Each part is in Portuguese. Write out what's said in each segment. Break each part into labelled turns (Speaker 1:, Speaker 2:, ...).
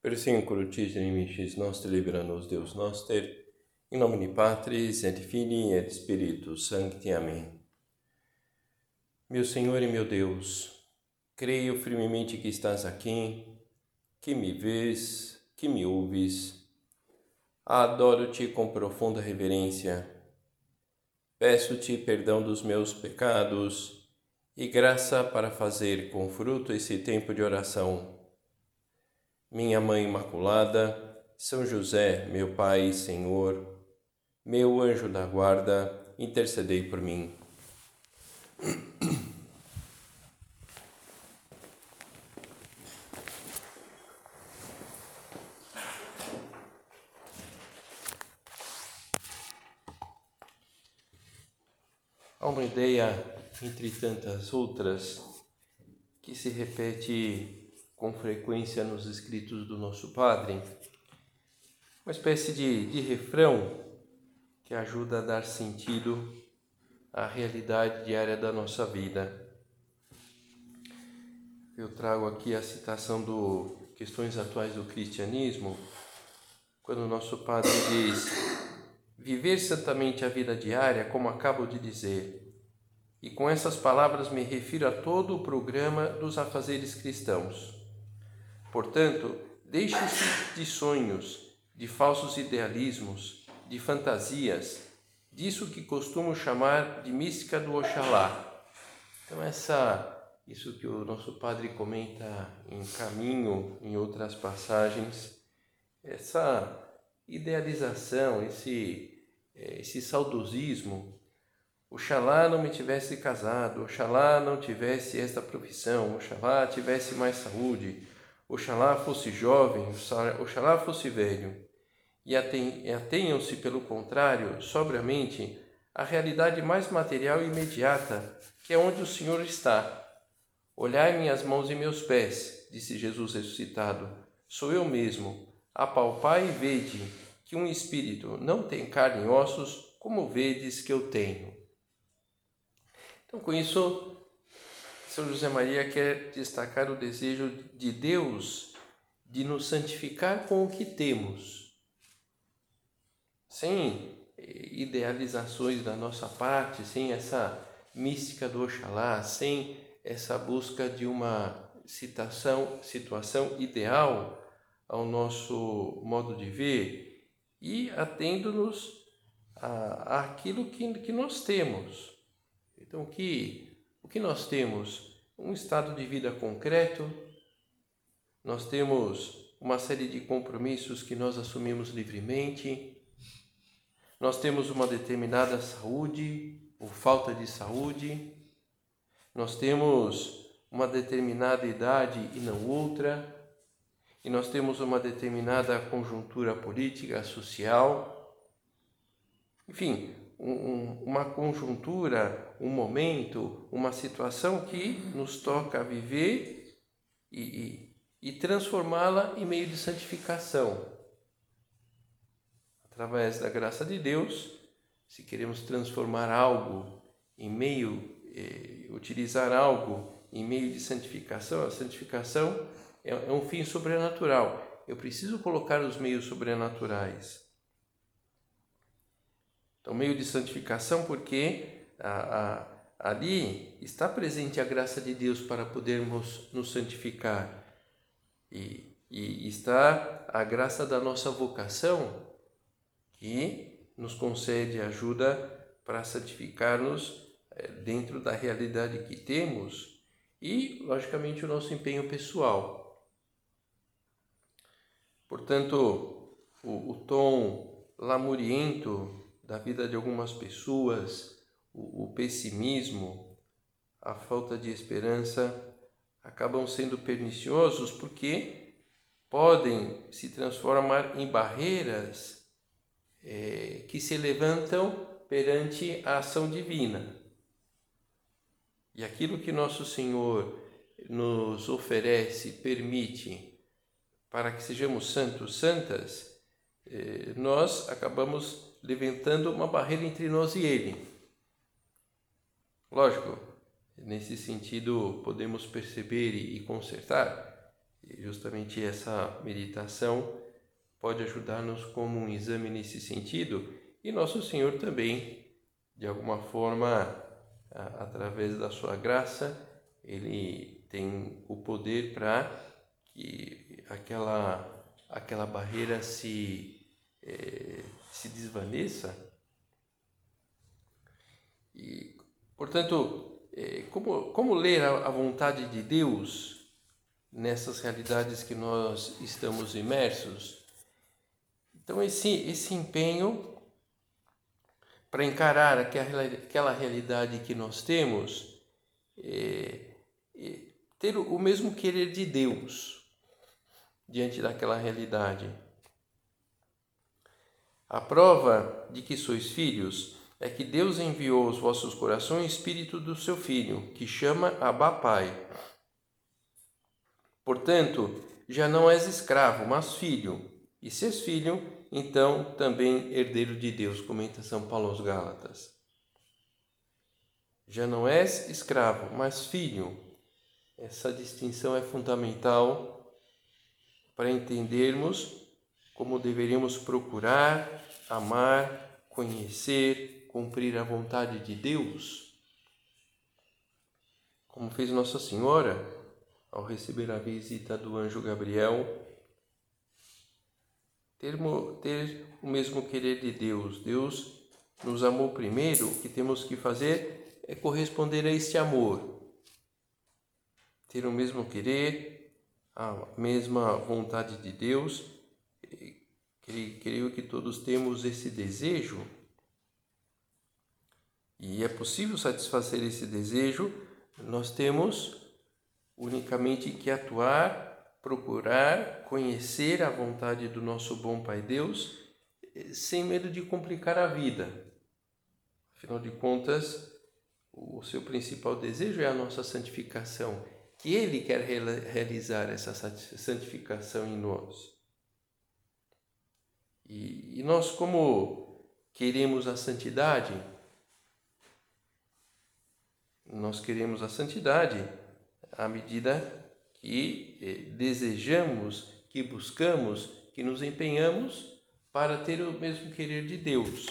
Speaker 1: Persincolo tis nimicis nostri libera nos Deus noster, in nomine Patris et Filii et Spiritus Sancti. Amém. Meu Senhor e meu Deus, creio firmemente que estás aqui, que me vês, que me ouves. Adoro-te com profunda reverência. Peço-te perdão dos meus pecados e graça para fazer com fruto esse tempo de oração minha Mãe Imaculada, São José, meu Pai e Senhor, meu anjo da guarda, intercedei por mim. Há uma ideia, entre tantas outras, que se repete com frequência nos escritos do nosso Padre, uma espécie de, de refrão que ajuda a dar sentido à realidade diária da nossa vida. Eu trago aqui a citação do Questões Atuais do Cristianismo, quando o nosso Padre diz: Viver santamente a vida diária, como acabo de dizer. E com essas palavras me refiro a todo o programa dos afazeres cristãos Portanto, deixe-se de sonhos, de falsos idealismos, de fantasias, disso que costumo chamar de mística do Oxalá. Então essa isso que o nosso padre comenta em caminho, em outras passagens, essa idealização, esse esse saudosismo, Oxalá não me tivesse casado, Oxalá não tivesse esta profissão, Oxalá tivesse mais saúde, Oxalá fosse jovem, oxalá fosse velho, e atenham-se, pelo contrário, sobriamente, à realidade mais material e imediata, que é onde o Senhor está. Olhai minhas mãos e meus pés, disse Jesus ressuscitado, sou eu mesmo. Apalpai e vede que um espírito não tem carne e ossos, como vedes que eu tenho. Então, com isso, são José Maria quer destacar o desejo de Deus de nos santificar com o que temos, sem idealizações da nossa parte, sem essa mística do Oxalá, sem essa busca de uma citação, situação ideal ao nosso modo de ver e atendo-nos àquilo que, que nós temos. Então, que o que nós temos? Um estado de vida concreto, nós temos uma série de compromissos que nós assumimos livremente, nós temos uma determinada saúde ou falta de saúde, nós temos uma determinada idade e não outra, e nós temos uma determinada conjuntura política, social. Enfim, um, uma conjuntura, um momento, uma situação que nos toca viver e, e, e transformá-la em meio de santificação. Através da graça de Deus, se queremos transformar algo em meio, eh, utilizar algo em meio de santificação, a santificação é, é um fim sobrenatural. Eu preciso colocar os meios sobrenaturais então, meio de santificação, porque a, a, ali está presente a graça de Deus para podermos nos santificar. E, e está a graça da nossa vocação, que nos concede ajuda para santificar-nos eh, dentro da realidade que temos e, logicamente, o nosso empenho pessoal. Portanto, o, o tom lamuriento da vida de algumas pessoas, o, pessimismo, a falta de esperança acabam sendo perniciosos porque podem se transformar em barreiras é, que se levantam perante a ação divina. E aquilo que nosso Senhor nos oferece, permite, para que sejamos santos, santas, é, nós acabamos levantando uma barreira entre nós e Ele. Lógico, nesse sentido podemos perceber e consertar, E justamente essa meditação pode ajudar-nos como um exame nesse sentido e Nosso Senhor também, de alguma forma, através da sua graça, ele tem o poder para que aquela aquela barreira se é, se desvaneça. E portanto é, como como ler a, vontade de Deus nessas realidades que nós estamos imersos então esse esse empenho para encarar aquela, aquela realidade que nós temos, é, é, ter o mesmo querer de Deus diante daquela realidade. A prova de que sois filhos é que Deus enviou aos vossos corações o Espírito do seu Filho, que chama Abba Pai. Portanto, já não és escravo, mas filho, e se és filho, então também herdeiro de Deus, comenta São Paulo aos Gálatas. Já não és escravo, mas filho. Essa distinção é fundamental para entendermos como deveríamos procurar, amar, conhecer, cumprir a vontade de Deus. Como fez Nossa Senhora ao receber a visita do anjo Gabriel ter, ter o mesmo querer de Deus. Deus nos amou primeiro, o que temos que fazer é corresponder a este amor. Ter o mesmo querer, a mesma vontade de Deus. Creio que todos temos esse desejo. E é possível satisfazer esse desejo, nós temos unicamente que atuar procurar conhecer a vontade do nosso bom Pai Deus eh, sem medo de complicar a vida. Afinal de contas, o seu principal desejo é a nossa santificação, que Ele quer realizar essa santificação em nós. E, e nós, como queremos a santidade, nós queremos a santidade à medida que eh, desejamos, que buscamos, que nos empenhamos para ter o mesmo querer de Deus.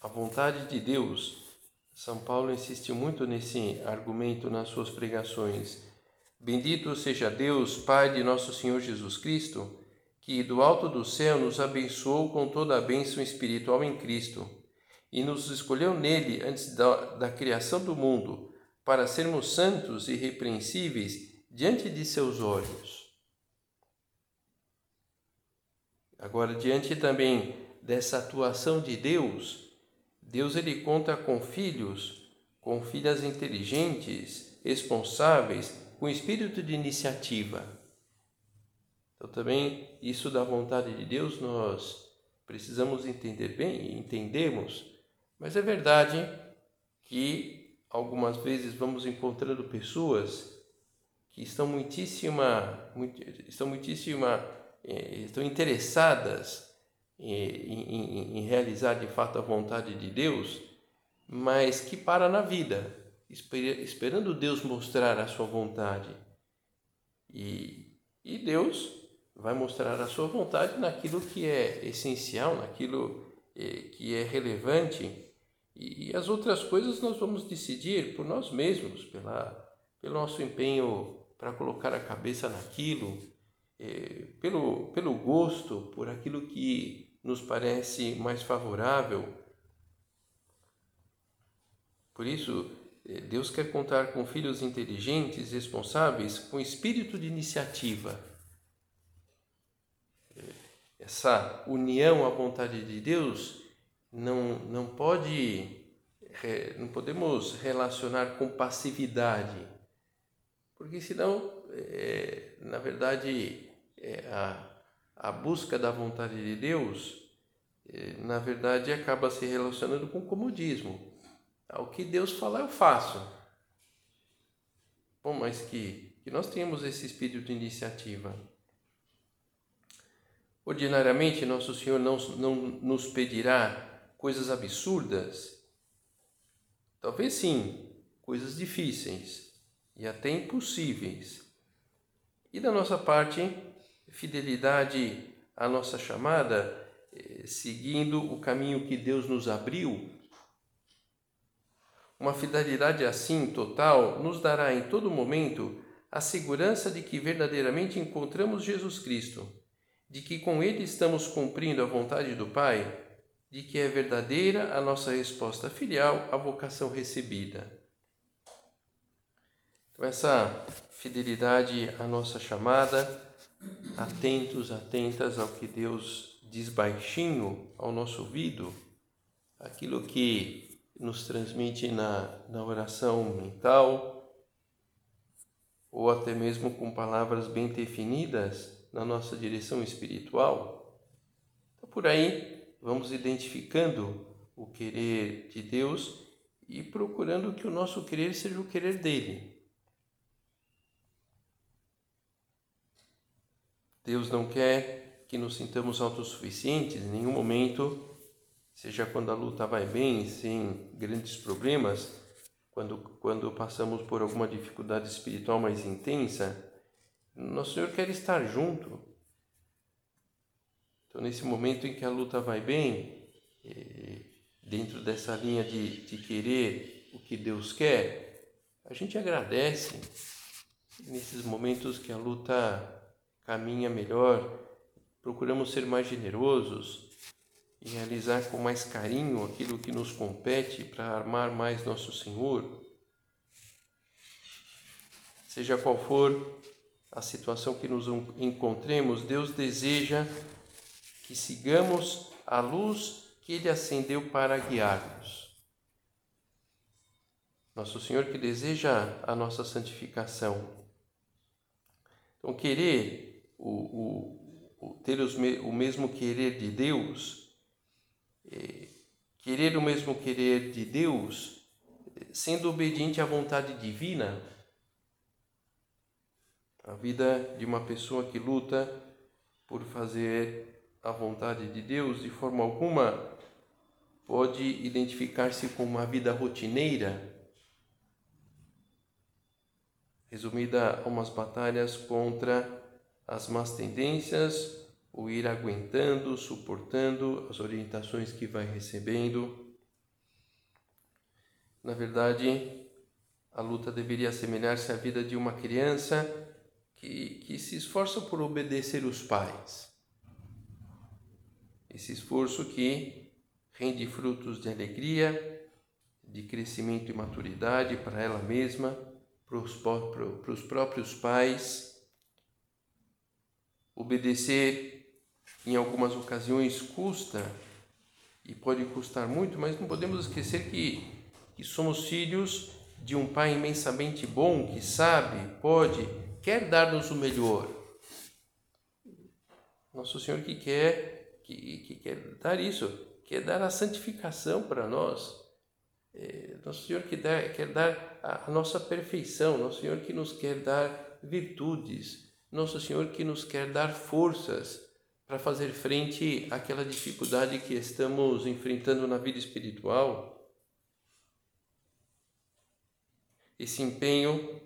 Speaker 1: A vontade de Deus. São Paulo insiste muito nesse argumento nas suas pregações. Bendito seja Deus, Pai de nosso Senhor Jesus Cristo, que do alto do céu nos abençoou com toda a bênção espiritual em Cristo e nos escolheu nele antes da, da criação do mundo para sermos santos e irrepreensíveis diante de seus olhos. Agora, diante também dessa atuação de Deus, Deus ele conta com filhos, com filhas inteligentes, responsáveis, com espírito de iniciativa. Então, também isso da vontade de Deus nós precisamos entender bem e entendemos, mas é verdade que algumas vezes vamos encontrando pessoas que estão muitíssima, muito, estão muitíssima, eh, estão interessadas em, em, em, realizar de fato a vontade de Deus, mas que para na vida, esperando Deus mostrar a sua vontade. E, e Deus vai mostrar a sua vontade naquilo que é essencial, naquilo eh, que é relevante e, as outras coisas nós vamos decidir por nós mesmos, pela, pelo nosso empenho para colocar a cabeça naquilo, é, pelo, pelo gosto, por aquilo que nos parece mais favorável. Por isso, é, Deus quer contar com filhos inteligentes, responsáveis, com espírito de iniciativa. É, essa união à vontade de Deus não, não pode, não podemos relacionar com passividade, porque senão, é, na verdade, é, a, a busca da vontade de Deus, é, na verdade, acaba se relacionando com comodismo. O que Deus falar, eu faço. Bom, mas que, que nós tenhamos esse espírito de iniciativa. Ordinariamente, Nosso Senhor não, não nos pedirá coisas absurdas? Talvez sim, coisas difíceis e até impossíveis. E da nossa parte, fidelidade à nossa chamada, eh, seguindo o caminho que Deus nos abriu. Uma fidelidade assim total nos dará em todo momento a segurança de que verdadeiramente encontramos Jesus Cristo, de que com Ele estamos cumprindo a vontade do Pai, de que é verdadeira a nossa resposta filial à vocação recebida. Então, essa fidelidade à nossa chamada, atentos, atentas ao que Deus diz baixinho ao nosso ouvido, aquilo que nos transmite na, na oração mental, ou até mesmo com palavras bem definidas na nossa direção espiritual. Então, por aí, vamos identificando o querer de Deus e procurando que o nosso querer seja o querer dele. Deus não quer que nos sintamos autossuficientes em nenhum momento, seja quando a luta vai bem, sem grandes problemas, quando, quando passamos por alguma dificuldade espiritual mais intensa, nosso Senhor quer estar junto. Então, nesse momento em que a luta vai bem, eh, dentro dessa linha de, de querer o que Deus quer, a gente agradece. Nesses momentos que a luta caminha melhor, procuramos ser mais generosos, e realizar com mais carinho aquilo que nos compete para armar mais nosso Senhor. Seja qual for a situação que nos encontremos, Deus deseja que sigamos a luz que Ele acendeu para guiar-nos. Nosso Senhor que deseja a nossa santificação. Então, querer o, o, o ter os, o mesmo querer de Deus é, querer o mesmo querer de Deus, sendo obediente à vontade divina, a vida de uma pessoa que luta por fazer a vontade de Deus de forma alguma pode identificar-se com uma vida rotineira, resumida a umas batalhas contra as más tendências, o ir aguentando, suportando as orientações que vai recebendo. Na verdade, a luta deveria assemelhar-se à vida de uma criança que, que se esforça por obedecer os pais. Esse esforço que rende frutos de alegria, de crescimento e maturidade para ela mesma, para os, próprios pais. Obedecer em algumas ocasiões custa e pode custar muito, mas não podemos esquecer que, que somos filhos de um Pai imensamente bom que sabe, pode, quer dar-nos o melhor. Nosso Senhor que quer, que, que quer dar isso, quer dar a santificação para nós. É, nosso Senhor que dá, quer dar a, a nossa perfeição, Nosso Senhor que nos quer dar virtudes, Nosso Senhor que nos quer dar forças para fazer frente àquela dificuldade que estamos enfrentando na vida espiritual. Esse empenho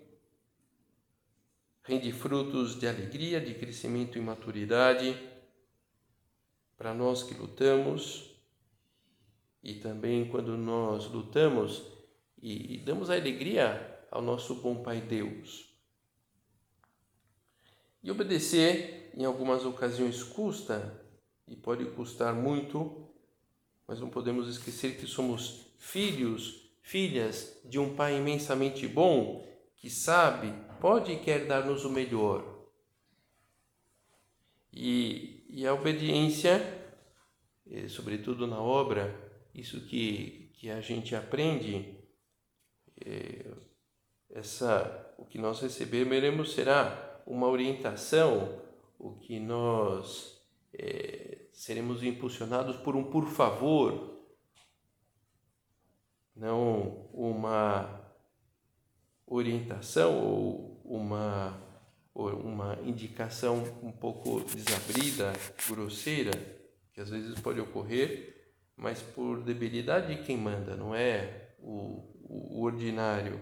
Speaker 1: rende frutos de alegria, de crescimento e maturidade para nós que lutamos e também quando nós lutamos e damos alegria ao nosso bom Pai Deus. E obedecer em algumas ocasiões custa e pode custar muito, mas não podemos esquecer que somos filhos, filhas de um Pai imensamente bom que sabe, pode e quer dar-nos o melhor. E, e a obediência, eh, sobretudo na obra, isso que, que a gente aprende, é, essa, o que nós receberemos será uma orientação o que nós é, seremos impulsionados por um por favor, não uma orientação ou uma, ou uma indicação um pouco desabrida, grosseira, que às vezes pode ocorrer, mas por debilidade de quem manda, não é o, o, o ordinário.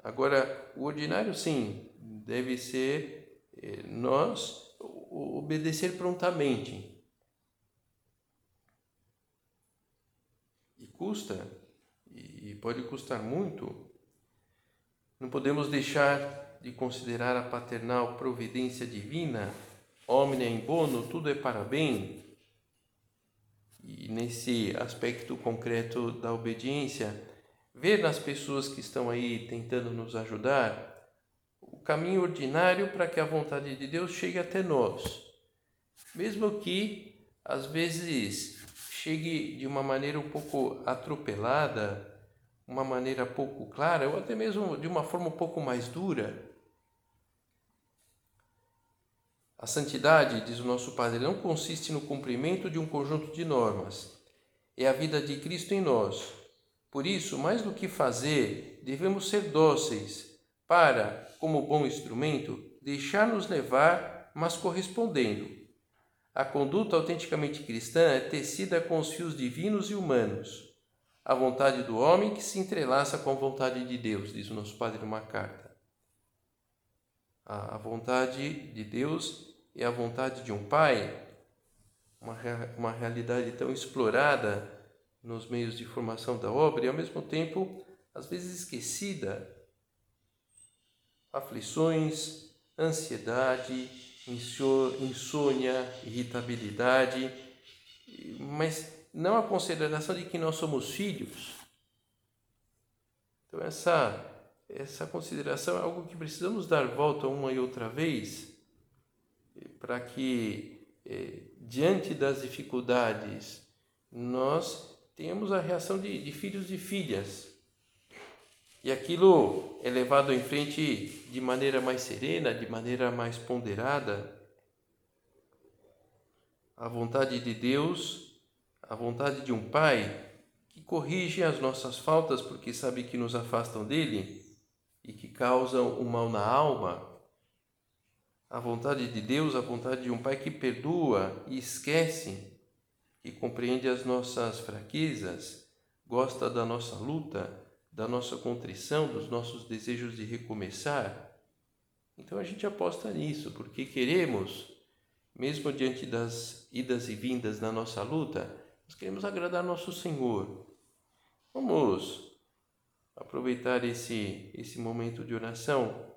Speaker 1: Agora, o ordinário sim deve ser eh, nós obedecer prontamente. E custa, e pode custar muito. Não podemos deixar de considerar a paternal providência divina, omnia em bono, tudo é para bem. E nesse aspecto concreto da obediência, ver nas pessoas que estão aí tentando nos ajudar o caminho ordinário para que a vontade de Deus chegue até nós. Mesmo que às vezes chegue de uma maneira um pouco atropelada, uma maneira pouco clara, ou até mesmo de uma forma um pouco mais dura. A santidade, diz o nosso Padre, não consiste no cumprimento de um conjunto de normas, é a vida de Cristo em nós por isso, mais do que fazer, devemos ser dóceis para, como bom instrumento, deixar-nos levar, mas correspondendo. A conduta autenticamente cristã é tecida com os fios divinos e humanos. A vontade do homem que se entrelaça com a vontade de Deus, diz o nosso Padre numa carta. A vontade de Deus é a vontade de um pai, uma, uma realidade tão explorada nos meios de formação da obra e, ao mesmo tempo, às vezes esquecida. Aflições, ansiedade, insônia, irritabilidade, mas não a consideração de que nós somos filhos. Então, essa, essa consideração é algo que precisamos dar volta uma e outra vez para que, eh, diante das dificuldades, nós temos a reação de, de filhos e filhas. E aquilo é levado em frente de maneira mais serena, de maneira mais ponderada. A vontade de Deus, a vontade de um Pai que corrige as nossas faltas porque sabe que nos afastam dele e que causam o mal na alma. A vontade de Deus, a vontade de um Pai que perdoa e esquece que compreende as nossas fraquezas, gosta da nossa luta, da nossa contrição, dos nossos desejos de recomeçar. Então a gente aposta nisso, porque queremos, mesmo diante das idas e vindas da nossa luta, nós queremos agradar nosso Senhor. Vamos aproveitar esse, esse momento de oração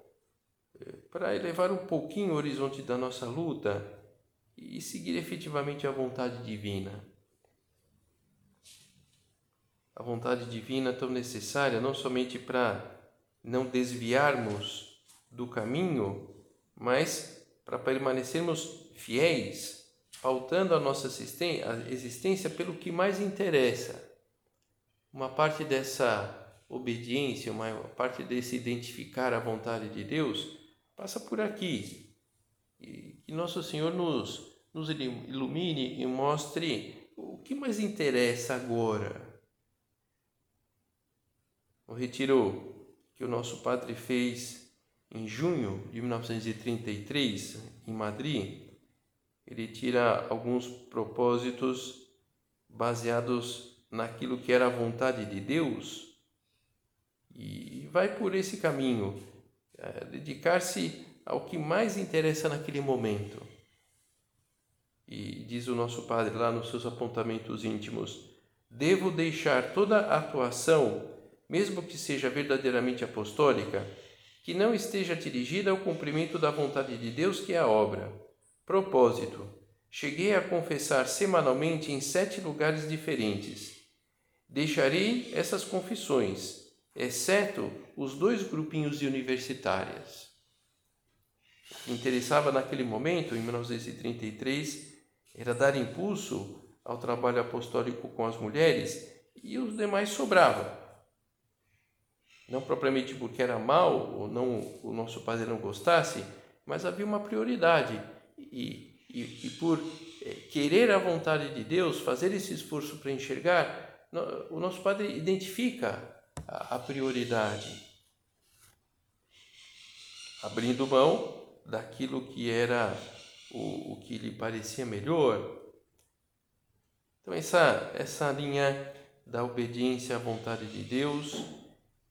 Speaker 1: para elevar um pouquinho o horizonte da nossa luta e seguir efetivamente a vontade divina. A vontade divina tão necessária não somente para não desviarmos do caminho, mas para permanecermos fiéis, pautando a nossa existência pelo que mais interessa. Uma parte dessa obediência, uma parte desse identificar a vontade de Deus, passa por aqui, que Nosso Senhor nos, nos ilumine e mostre o que mais interessa agora. O retiro que o nosso padre fez em junho de 1933 em Madrid, ele tira alguns propósitos baseados naquilo que era a vontade de Deus e vai por esse caminho, dedicar-se ao que mais interessa naquele momento. E diz o nosso Padre lá nos seus apontamentos íntimos: devo deixar toda atuação, mesmo que seja verdadeiramente apostólica, que não esteja dirigida ao cumprimento da vontade de Deus, que é a obra. Propósito: cheguei a confessar semanalmente em sete lugares diferentes. Deixarei essas confissões, exceto os dois grupinhos de universitárias interessava naquele momento, em 1933, era dar impulso ao trabalho apostólico com as mulheres e os demais sobrava. Não propriamente porque era mal ou não o nosso padre não gostasse, mas havia uma prioridade e, e, e por é, querer a vontade de Deus, fazer esse esforço para enxergar, o nosso padre identifica a, prioridade, abrindo mão daquilo que era o, o que lhe parecia melhor. Então, essa, essa linha da obediência à vontade de Deus,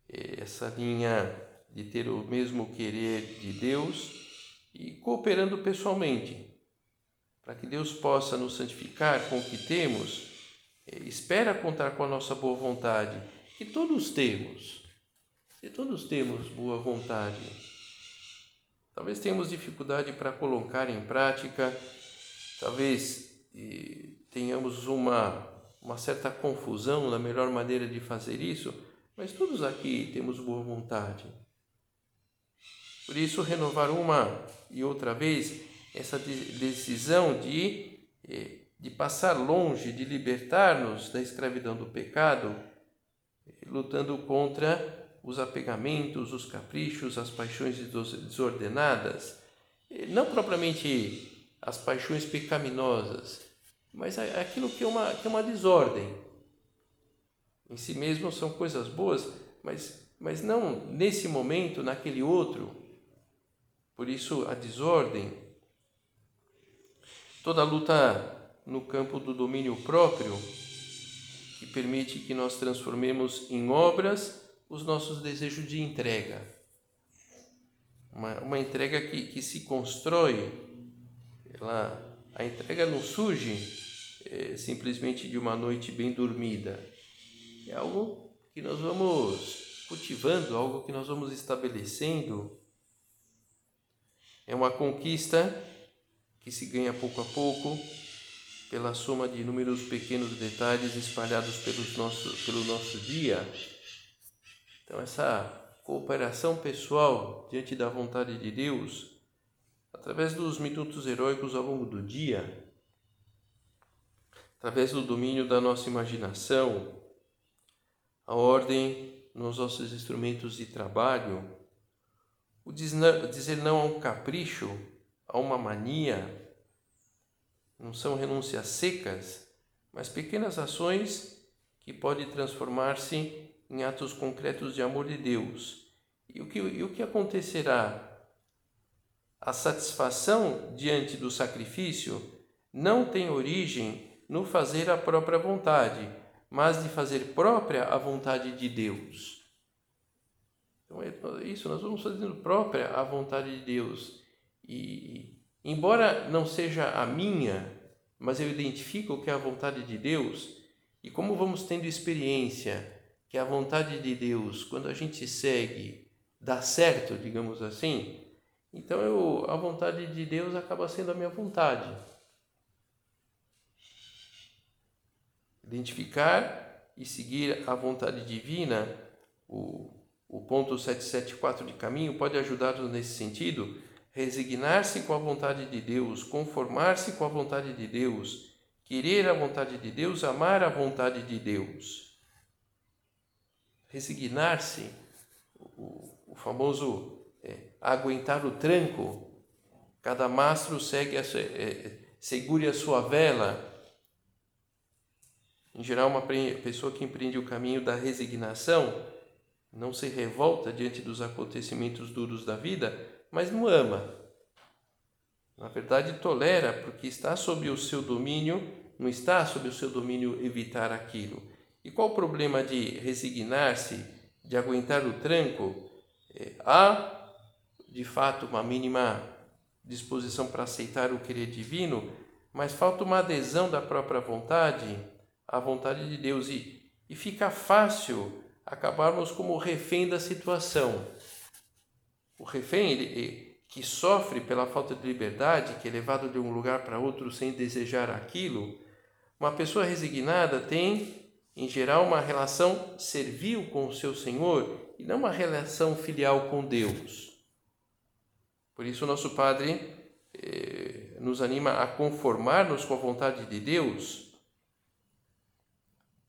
Speaker 1: essa linha de ter o mesmo querer de Deus, e cooperando pessoalmente, para que Deus possa nos santificar com o que temos, eh, espera contar com a nossa boa vontade, que todos temos, e todos temos boa vontade. Talvez tenhamos dificuldade para colocar em prática, talvez tenhamos uma, uma certa confusão na melhor maneira de fazer isso, mas todos aqui temos boa vontade. Por isso, renovar uma e outra vez essa decisão de, eh, de passar longe, de libertar-nos da escravidão do pecado, lutando contra os apegamentos, os caprichos, as paixões desordenadas, não propriamente as paixões pecaminosas, mas aquilo que é uma, que é uma desordem. Em si mesmo são coisas boas, mas, mas não nesse momento, naquele outro. Por isso, a desordem, toda a luta no campo do domínio próprio, que permite que nós transformemos em obras os nossos desejos de entrega. Uma, uma entrega que, que se constrói, ela, a entrega não surge é, simplesmente de uma noite bem dormida. É algo que nós vamos cultivando, algo que nós vamos estabelecendo. É uma conquista que se ganha pouco a pouco pela soma de inúmeros pequenos detalhes espalhados pelos nosso, pelo nosso dia. Então, essa cooperação pessoal diante da vontade de Deus, através dos minutos heróicos ao longo do dia, através do domínio da nossa imaginação, a ordem nos nossos instrumentos de trabalho, o dizer não a um capricho, a uma mania, não são renúncias secas, mas pequenas ações que podem transformar-se em atos concretos de amor de Deus. E o que, e o que acontecerá? A satisfação diante do sacrifício não tem origem no fazer a própria vontade, mas de fazer própria a vontade de Deus. Então é isso, nós vamos fazendo própria a vontade de Deus. E embora não seja a minha, mas eu identifico que é a vontade de Deus, e como vamos tendo experiência que a vontade de Deus, quando a gente segue, dá certo, digamos assim, então eu, a vontade de Deus acaba sendo a minha vontade. Identificar e seguir a vontade divina, o, o ponto 774 de caminho, pode ajudar-nos nesse sentido. Resignar-se com a vontade de Deus, conformar-se com a vontade de Deus, querer a vontade de Deus, amar a vontade de Deus resignar-se, o, o, famoso é, aguentar o tranco, cada mastro segue a, é, segure a sua vela. Em geral, uma pessoa que empreende o caminho da resignação não se revolta diante dos acontecimentos duros da vida, mas não ama. Na verdade, tolera, porque está sob o seu domínio, não está sob o seu domínio evitar aquilo e qual o problema de resignar-se, de aguentar o tranco? É, há, de fato, uma mínima disposição para aceitar o querer divino, mas falta uma adesão da própria vontade à vontade de Deus e, e fica fácil acabarmos como refém da situação. O refém ele, que sofre pela falta de liberdade, que é levado de um lugar para outro sem desejar aquilo, uma pessoa resignada tem em geral, uma relação servil com o seu Senhor e não uma relação filial com Deus. Por isso, nosso Padre eh, nos anima a conformar-nos com a vontade de Deus.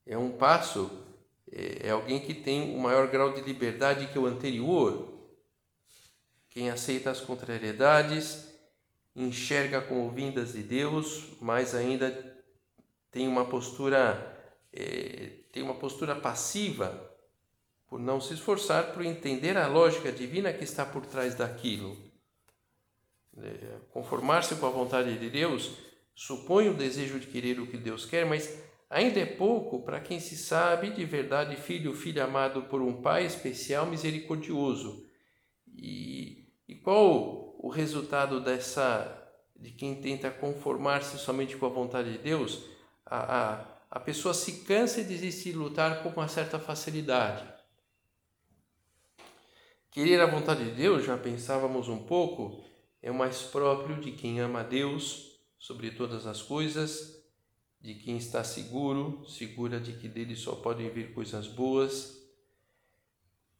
Speaker 1: É um passo, é, é alguém que tem um maior grau de liberdade que o anterior. Quem aceita as contrariedades, enxerga como vindas de Deus, mas ainda tem uma postura é, tem uma postura passiva por não se esforçar por entender a lógica divina que está por trás daquilo. É, Conformar-se com a vontade de Deus supõe o desejo de querer o que Deus quer, mas ainda é pouco para quem se sabe de verdade filho, filho amado por um Pai especial misericordioso. E, e qual o resultado dessa de quem tenta conformar-se somente com a vontade de Deus, a, a, a pessoa se cansa e desiste de lutar com uma certa facilidade. Querer a vontade de Deus, já pensávamos um pouco, é o mais próprio de quem ama a Deus sobre todas as coisas, de quem está seguro, segura de que dele só podem vir coisas boas.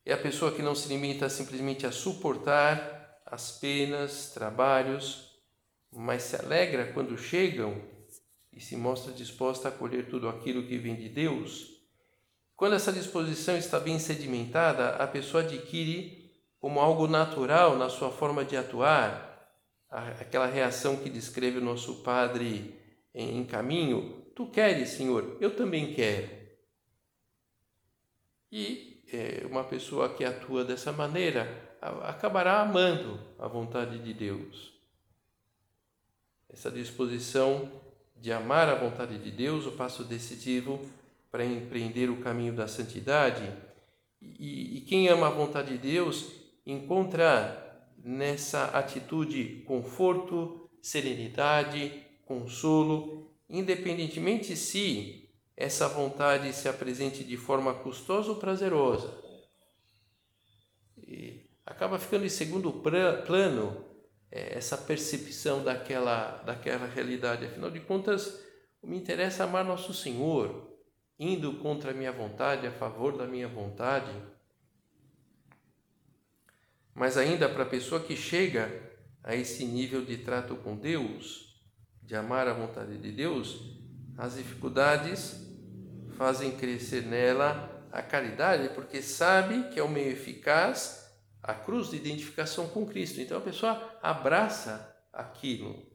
Speaker 1: É a pessoa que não se limita simplesmente a suportar as penas, trabalhos, mas se alegra quando chegam e se mostra disposta a acolher tudo aquilo que vem de Deus. Quando essa disposição está bem sedimentada, a pessoa adquire como algo natural na sua forma de atuar, aquela reação que descreve o nosso Padre em caminho. Tu queres, Senhor? Eu também quero. E é, uma pessoa que atua dessa maneira acabará amando a vontade de Deus. Essa disposição de amar a vontade de Deus, o passo decisivo para empreender o caminho da santidade. E, e quem ama a vontade de Deus encontra nessa atitude conforto, serenidade, consolo, independentemente se essa vontade se apresente de forma custosa ou prazerosa. Acaba ficando em segundo plano é, essa percepção daquela, daquela realidade. Afinal de contas, me interessa amar Nosso Senhor, indo contra a minha vontade, a favor da minha vontade mas ainda para a pessoa que chega a esse nível de trato com Deus, de amar a vontade de Deus, as dificuldades fazem crescer nela a caridade, porque sabe que é o meio eficaz a cruz de identificação com Cristo. Então a pessoa abraça aquilo.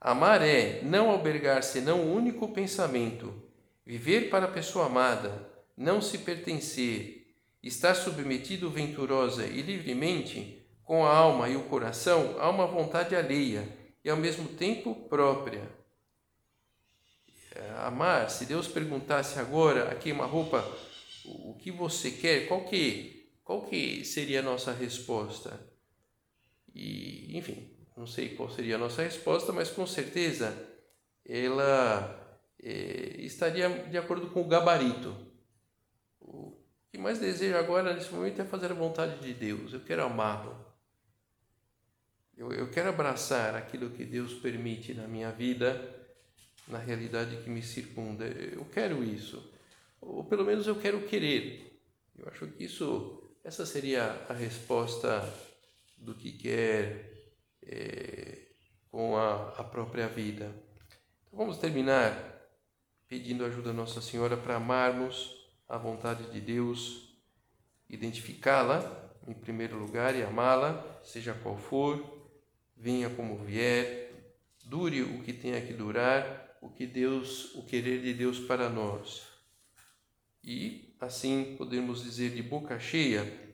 Speaker 1: Amar é não albergar senão o único pensamento, viver para a pessoa amada, não se pertencer, está submetido venturosa e livremente, com a alma e o coração, a uma vontade alheia e ao mesmo tempo própria. Amar, se Deus perguntasse agora a queima-roupa o que você quer, qual que, qual que seria a nossa resposta? E, enfim, não sei qual seria a nossa resposta, mas com certeza ela é, estaria de acordo com o gabarito que mais desejo agora nesse momento é fazer a vontade de Deus. Eu quero amá-lo. Eu, eu quero abraçar aquilo que Deus permite na minha vida, na realidade que me circunda. Eu quero isso. Ou pelo menos eu quero querer. Eu acho que isso, essa seria a resposta do que quer é, com a, a própria vida. Então vamos terminar pedindo ajuda a Nossa Senhora para amarmos a vontade de Deus, identificá-la em primeiro lugar e amá-la, seja qual for, venha como vier, dure o que tenha que durar, o que Deus, o querer de Deus para nós. E assim podemos dizer de boca cheia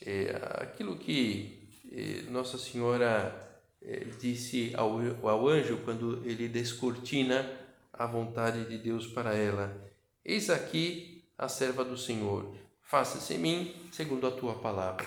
Speaker 1: é, aquilo que é, Nossa Senhora é, disse ao, ao anjo quando ele descortina a vontade de Deus para ela. Eis aqui a serva do Senhor, faça-se em mim segundo a tua palavra.